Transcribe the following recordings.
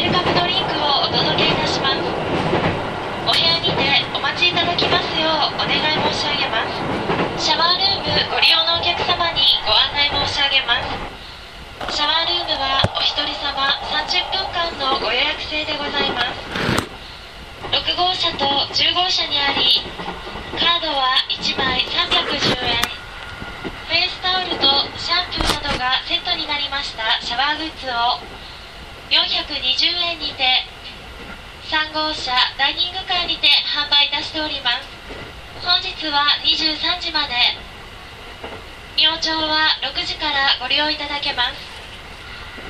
ェルカムドリンクをお届けいたします。お部屋にてお待ちいただきますようお願い申し上げます。シャワールームご利用のお客様にご案内申し上げます。シャワールームはお一人様30分間のご予約制でございます。6号車と10号車にありカードは1枚310円。フェイスタオルとシャンプーなどがセットになりましたシャワーグッズを420円にて3号車ダイニングカーにて販売いたしております。本日は23時まで。明朝は6時からご利用いただけます。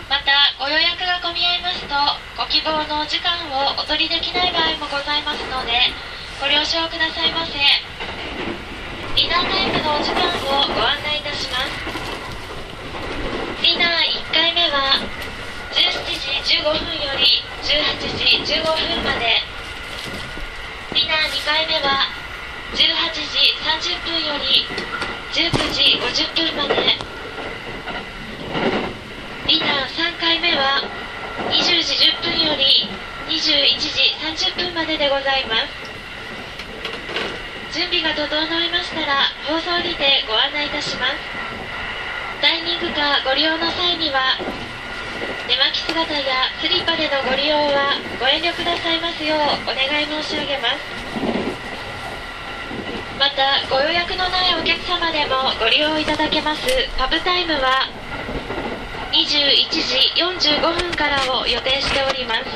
またご予約が混み合いますとご希望のお時間をお取りできない場合もございますのでご了承くださいませ。ディナータイムのお時間をご案内いたしますディナー1回目は17時15分より18時15分まで。ディナー2回目は18時30分より19時50分まで。ディナー3回目は20時10分より21時30分まででございます。準備が整いましたら放送にてご案内いたします。ダイニングカーご利用の際には寝巻き姿やスリッパでのご利用はご遠慮くださいますようお願い申し上げます。またご予約のないお客様でもご利用いただけます。パブタイムは21時45分からを予定しております。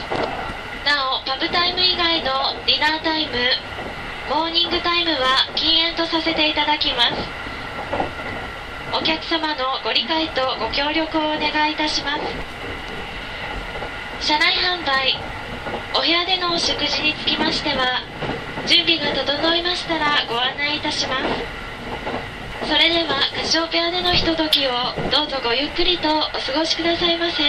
なおパブタイム以外のディナータイムモーニングタイムは禁煙とさせていただきます。お客様のご理解とご協力をお願いいたします。車内販売お部屋でのお食事につきましては準備が整いましたらご案内いたします。それではカシオペアでのひとときをどうぞごゆっくりとお過ごしくださいませ。